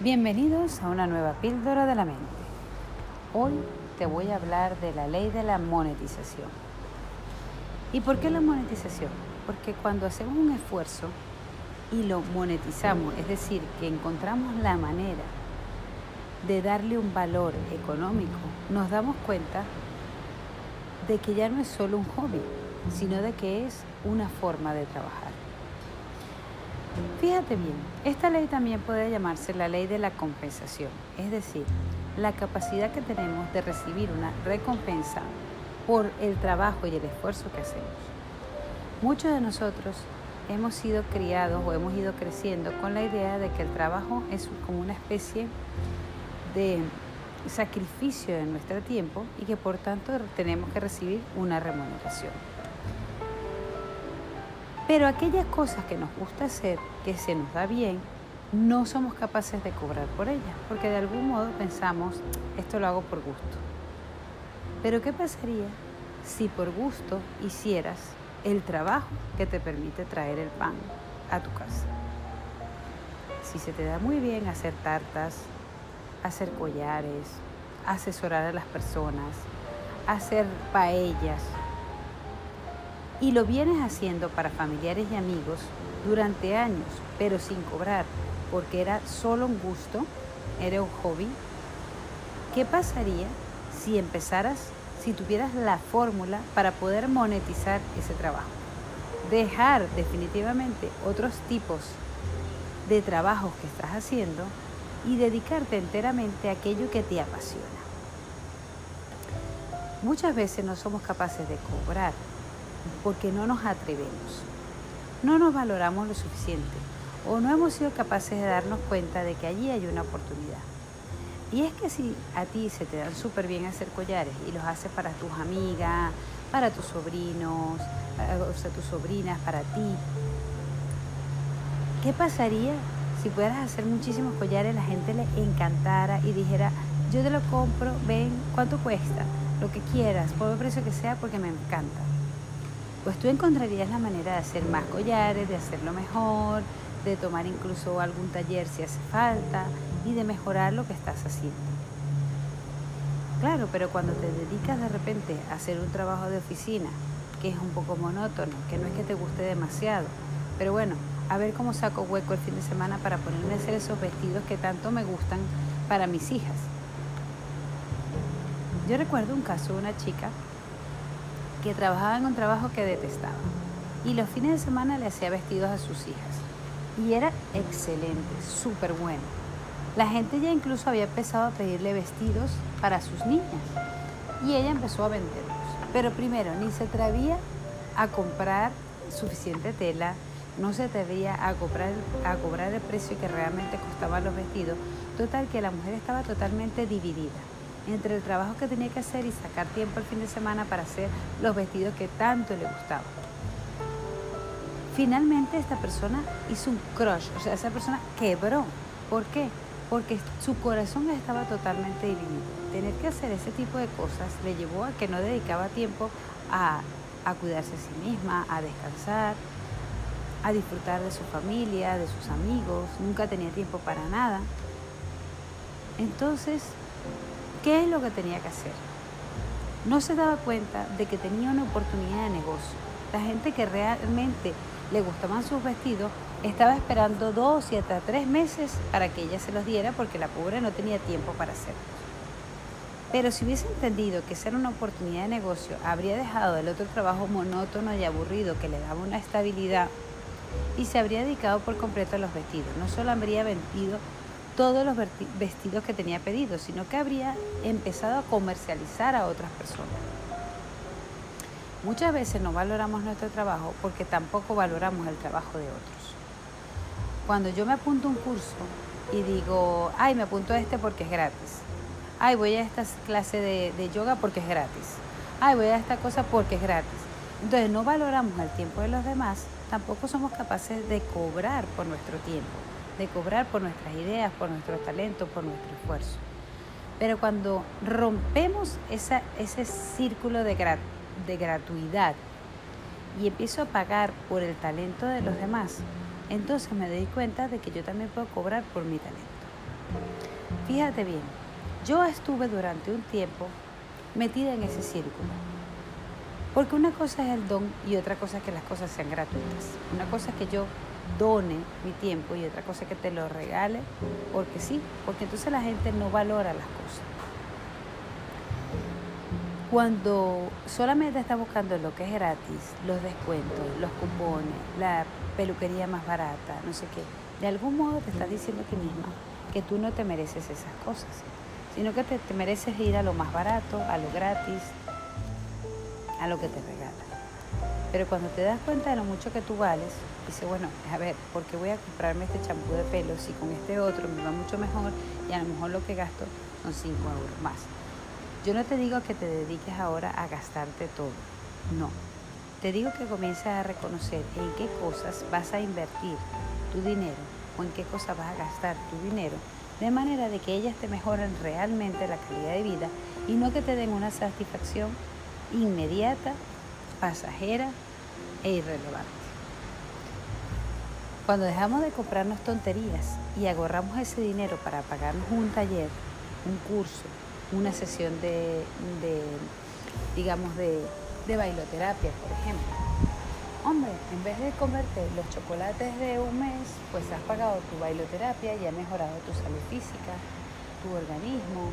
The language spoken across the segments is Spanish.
Bienvenidos a una nueva píldora de la mente. Hoy te voy a hablar de la ley de la monetización. ¿Y por qué la monetización? Porque cuando hacemos un esfuerzo y lo monetizamos, es decir, que encontramos la manera de darle un valor económico, nos damos cuenta de que ya no es solo un hobby, sino de que es una forma de trabajar. Fíjate bien, esta ley también puede llamarse la ley de la compensación, es decir, la capacidad que tenemos de recibir una recompensa por el trabajo y el esfuerzo que hacemos. Muchos de nosotros hemos sido criados o hemos ido creciendo con la idea de que el trabajo es como una especie de sacrificio de nuestro tiempo y que por tanto tenemos que recibir una remuneración. Pero aquellas cosas que nos gusta hacer, que se nos da bien, no somos capaces de cobrar por ellas, porque de algún modo pensamos, esto lo hago por gusto. Pero ¿qué pasaría si por gusto hicieras el trabajo que te permite traer el pan a tu casa? Si se te da muy bien hacer tartas, hacer collares, asesorar a las personas, hacer paellas, y lo vienes haciendo para familiares y amigos durante años, pero sin cobrar, porque era solo un gusto, era un hobby, ¿qué pasaría si empezaras, si tuvieras la fórmula para poder monetizar ese trabajo? Dejar definitivamente otros tipos de trabajos que estás haciendo y dedicarte enteramente a aquello que te apasiona. Muchas veces no somos capaces de cobrar porque no nos atrevemos. No nos valoramos lo suficiente o no hemos sido capaces de darnos cuenta de que allí hay una oportunidad. Y es que si a ti se te dan súper bien hacer collares y los haces para tus amigas, para tus sobrinos, o sea, tus sobrinas, para ti, ¿qué pasaría si pudieras hacer muchísimos collares, la gente le encantara y dijera, yo te lo compro, ven, ¿cuánto cuesta? Lo que quieras, por el precio que sea, porque me encanta pues tú encontrarías la manera de hacer más collares, de hacerlo mejor, de tomar incluso algún taller si hace falta y de mejorar lo que estás haciendo. Claro, pero cuando te dedicas de repente a hacer un trabajo de oficina, que es un poco monótono, que no es que te guste demasiado, pero bueno, a ver cómo saco hueco el fin de semana para ponerme a hacer esos vestidos que tanto me gustan para mis hijas. Yo recuerdo un caso de una chica que trabajaba en un trabajo que detestaba y los fines de semana le hacía vestidos a sus hijas. Y era excelente, súper bueno. La gente ya incluso había empezado a pedirle vestidos para sus niñas y ella empezó a venderlos. Pero primero, ni se atrevía a comprar suficiente tela, no se atrevía a cobrar, a cobrar el precio que realmente costaban los vestidos. Total que la mujer estaba totalmente dividida entre el trabajo que tenía que hacer y sacar tiempo el fin de semana para hacer los vestidos que tanto le gustaban. Finalmente esta persona hizo un crush, o sea, esa persona quebró. ¿Por qué? Porque su corazón estaba totalmente dividido. Tener que hacer ese tipo de cosas le llevó a que no dedicaba tiempo a, a cuidarse a sí misma, a descansar, a disfrutar de su familia, de sus amigos, nunca tenía tiempo para nada. Entonces ¿Qué es lo que tenía que hacer? No se daba cuenta de que tenía una oportunidad de negocio. La gente que realmente le gustaban sus vestidos estaba esperando dos y hasta tres meses para que ella se los diera porque la pobre no tenía tiempo para hacerlo. Pero si hubiese entendido que esa era una oportunidad de negocio, habría dejado el otro trabajo monótono y aburrido que le daba una estabilidad y se habría dedicado por completo a los vestidos. No solo habría vendido todos los vestidos que tenía pedidos, sino que habría empezado a comercializar a otras personas. Muchas veces no valoramos nuestro trabajo porque tampoco valoramos el trabajo de otros. Cuando yo me apunto a un curso y digo, ay, me apunto a este porque es gratis. Ay, voy a esta clase de, de yoga porque es gratis. Ay, voy a esta cosa porque es gratis. Entonces no valoramos el tiempo de los demás, tampoco somos capaces de cobrar por nuestro tiempo de cobrar por nuestras ideas, por nuestro talento, por nuestro esfuerzo. Pero cuando rompemos ese círculo de, de gratuidad y empiezo a pagar por el talento de los demás, entonces me doy cuenta de que yo también puedo cobrar por mi talento. Fíjate bien, yo estuve durante un tiempo metida en ese círculo. Porque una cosa es el don y otra cosa es que las cosas sean gratuitas. Una cosa es que yo done mi tiempo y otra cosa que te lo regale porque sí, porque entonces la gente no valora las cosas. Cuando solamente estás buscando lo que es gratis, los descuentos, los cupones, la peluquería más barata, no sé qué, de algún modo te estás diciendo a ti misma que tú no te mereces esas cosas, sino que te, te mereces ir a lo más barato, a lo gratis, a lo que te regalan. Pero cuando te das cuenta de lo mucho que tú vales, dices, bueno, a ver, ¿por qué voy a comprarme este champú de pelo si con este otro me va mucho mejor y a lo mejor lo que gasto son 5 euros más? Yo no te digo que te dediques ahora a gastarte todo, no. Te digo que comiences a reconocer en qué cosas vas a invertir tu dinero o en qué cosas vas a gastar tu dinero, de manera de que ellas te mejoren realmente la calidad de vida y no que te den una satisfacción inmediata, pasajera e irrelevante. Cuando dejamos de comprarnos tonterías y agarramos ese dinero para pagarnos un taller, un curso, una sesión de, digamos, de, de bailoterapia, por ejemplo, hombre, en vez de comerte los chocolates de un mes, pues has pagado tu bailoterapia y ha mejorado tu salud física, tu organismo,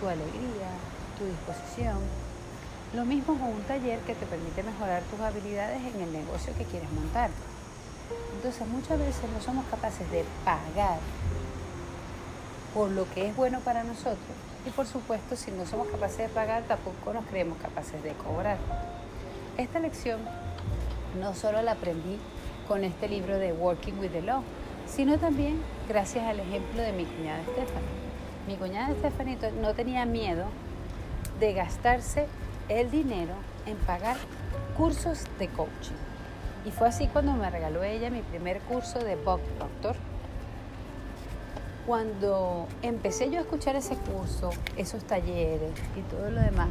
tu alegría, tu disposición, lo mismo con un taller que te permite mejorar tus habilidades en el negocio que quieres montar. Entonces muchas veces no somos capaces de pagar por lo que es bueno para nosotros. Y por supuesto, si no somos capaces de pagar, tampoco nos creemos capaces de cobrar. Esta lección no solo la aprendí con este libro de Working with the Law, sino también gracias al ejemplo de mi cuñada Stephanie. Mi cuñada Stephanie no tenía miedo de gastarse el dinero en pagar cursos de coaching. Y fue así cuando me regaló ella mi primer curso de Bob Proctor. Cuando empecé yo a escuchar ese curso, esos talleres y todo lo demás,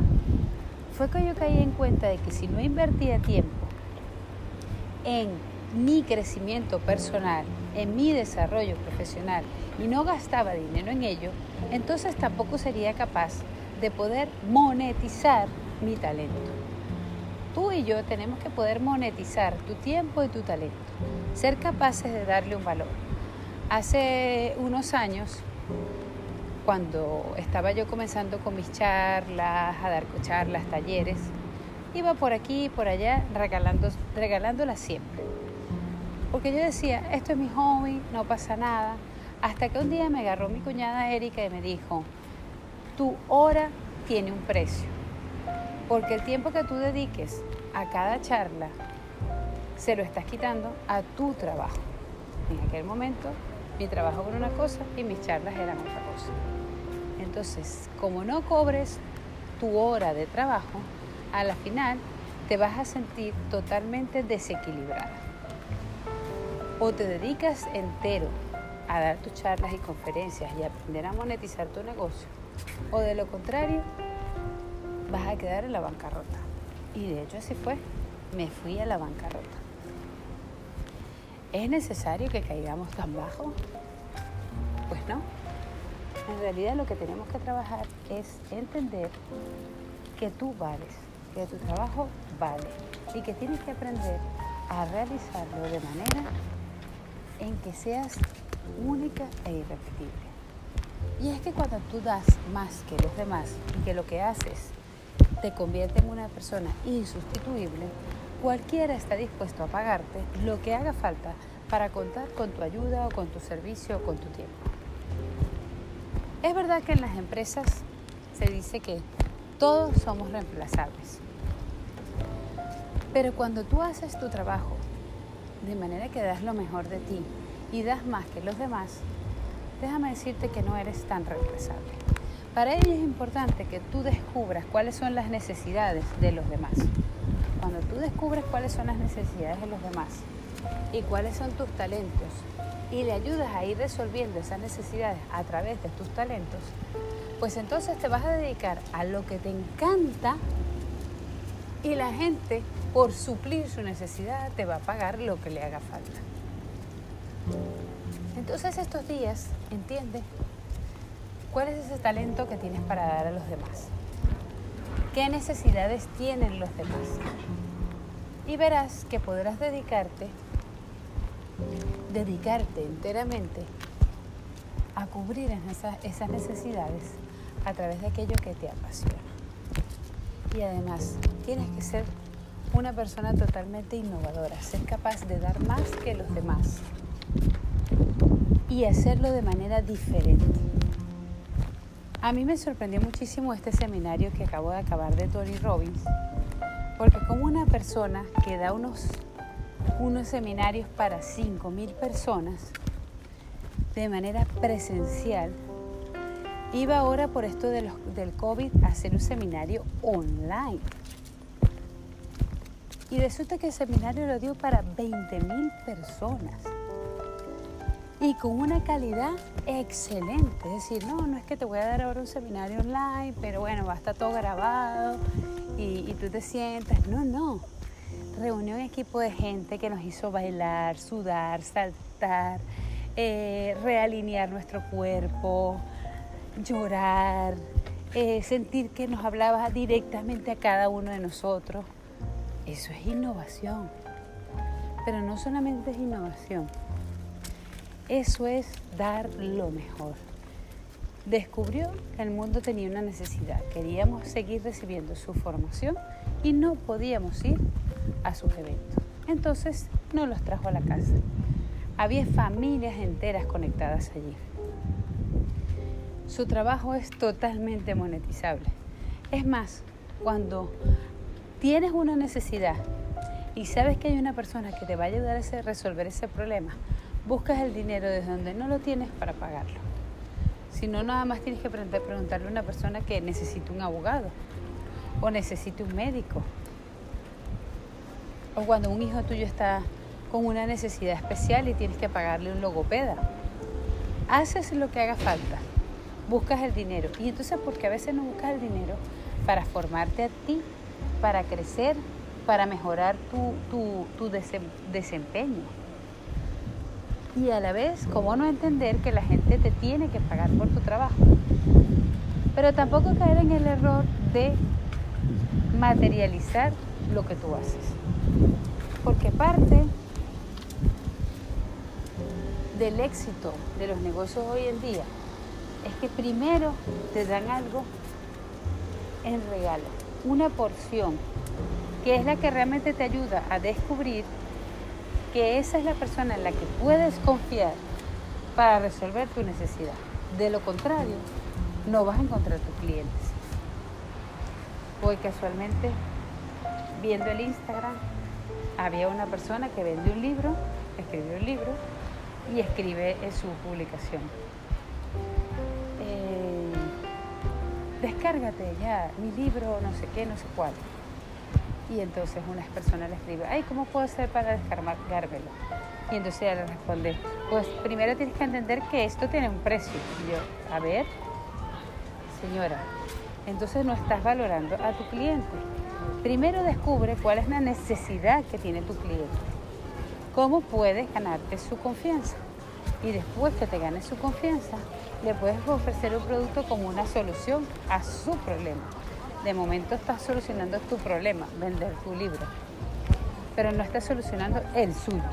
fue que yo caí en cuenta de que si no invertía tiempo en mi crecimiento personal, en mi desarrollo profesional y no gastaba dinero en ello, entonces tampoco sería capaz de poder monetizar mi talento. Tú y yo tenemos que poder monetizar tu tiempo y tu talento, ser capaces de darle un valor. Hace unos años, cuando estaba yo comenzando con mis charlas, a dar charlas, talleres, iba por aquí y por allá regalando, regalándolas siempre. Porque yo decía, esto es mi hobby, no pasa nada. Hasta que un día me agarró mi cuñada Erika y me dijo, tu hora tiene un precio. Porque el tiempo que tú dediques a cada charla se lo estás quitando a tu trabajo. En aquel momento mi trabajo era una cosa y mis charlas eran otra cosa. Entonces, como no cobres tu hora de trabajo, a la final te vas a sentir totalmente desequilibrada. O te dedicas entero a dar tus charlas y conferencias y aprender a monetizar tu negocio, o de lo contrario, vas a quedar en la bancarrota. Y de hecho así fue, me fui a la bancarrota. ¿Es necesario que caigamos tan bajo? Pues no. En realidad lo que tenemos que trabajar es entender que tú vales, que tu trabajo vale y que tienes que aprender a realizarlo de manera en que seas única e irrepetible. Y es que cuando tú das más que los demás y que lo que haces te convierte en una persona insustituible, cualquiera está dispuesto a pagarte lo que haga falta para contar con tu ayuda o con tu servicio o con tu tiempo. Es verdad que en las empresas se dice que todos somos reemplazables. Pero cuando tú haces tu trabajo de manera que das lo mejor de ti y das más que los demás, déjame decirte que no eres tan reemplazable. Para ello es importante que tú descubras cuáles son las necesidades de los demás. Cuando tú descubres cuáles son las necesidades de los demás y cuáles son tus talentos y le ayudas a ir resolviendo esas necesidades a través de tus talentos, pues entonces te vas a dedicar a lo que te encanta y la gente por suplir su necesidad te va a pagar lo que le haga falta. Entonces estos días, entiende ¿Cuál es ese talento que tienes para dar a los demás? ¿Qué necesidades tienen los demás? Y verás que podrás dedicarte, dedicarte enteramente a cubrir esas, necesidades a través de aquello que te apasiona. Y además, tienes que ser una persona totalmente innovadora, ser capaz de dar más que los demás y hacerlo de manera diferente. A mí me sorprendió muchísimo este seminario que acabo de acabar de Tony Robbins, porque como una persona que da unos, unos seminarios para 5.000 personas de manera presencial, iba ahora por esto de del COVID a hacer un seminario online. Y resulta que el seminario lo dio para 20.000 personas y con una calidad excelente. Es decir, no, no es que te voy a dar ahora un seminario online, pero bueno, va a estar todo grabado y, tú te sientas. No, no. Reunió un equipo de gente que nos hizo bailar, sudar, saltar, eh, realinear nuestro cuerpo, llorar, eh, sentir que nos hablaba directamente a cada uno de nosotros. Eso es innovación. Pero no solamente es innovación, eso es dar lo mejor. Descubrió que el mundo tenía una necesidad. Queríamos seguir recibiendo su formación y no podíamos ir a sus eventos. Entonces nos los trajo a la casa. Había familias enteras conectadas allí. Su trabajo es totalmente monetizable. Es más, cuando tienes una necesidad y sabes que hay una persona que te va a ayudar a resolver ese problema, buscas el dinero desde donde no lo tienes para pagarlo. Si no, nada más tienes que preguntarle a una persona que necesite un abogado o necesite un médico. O cuando un hijo tuyo está con una necesidad especial y tienes que pagarle un logopeda. Haces lo que haga falta, buscas el dinero. Y entonces, porque a veces no buscas el dinero para formarte a ti, para crecer, para mejorar tu, desempeño y a la vez, ¿cómo no entender que la gente te tiene que pagar por tu trabajo? Pero tampoco caer en el error de materializar lo que tú haces. Porque parte del éxito de los negocios hoy en día es que primero te dan algo en regalo, una porción, que es la que realmente te ayuda a descubrir que esa es la persona en la que puedes confiar para resolver tu necesidad. De lo contrario, no vas a encontrar tus clientes. Hoy casualmente, viendo el Instagram, había una persona que vende un libro, escribió un libro y escribe en su publicación. Eh, descárgate ya mi libro, no sé qué, no sé cuál. Y entonces una persona le escribe, ay, ¿cómo puedo hacer para descargármelo? Y entonces ella le responde, pues primero tienes que entender que esto tiene un precio. Y yo, a ver, señora, entonces no estás valorando a tu cliente. Primero descubre cuál es la necesidad que tiene tu cliente. ¿Cómo puedes ganarte su confianza? Y después que te ganes su confianza, le puedes ofrecer un producto como una solución a su problema de momento estás solucionando tu problema, vender tu libro, pero no estás solucionando el suyo.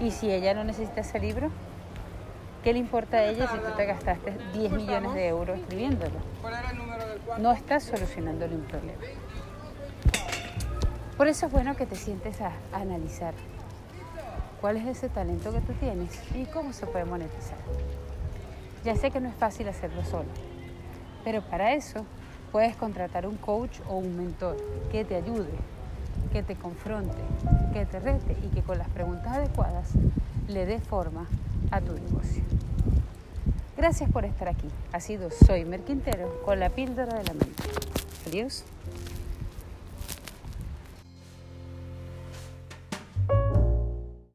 Y si ella no necesita ese libro, ¿qué le importa a ella si tú te gastaste 10 millones de euros escribiéndolo? No estás solucionándole un problema. Por eso es bueno que te sientes a, analizar cuál es ese talento que tú tienes y cómo se puede monetizar. Ya sé que no es fácil hacerlo solo, pero para eso Puedes contratar un coach o un mentor que te ayude, que te confronte, que te rete y que con las preguntas adecuadas le dé forma a tu negocio. Gracias por estar aquí. Ha sido Soy Merquintero con la píldora de la mente. Adiós.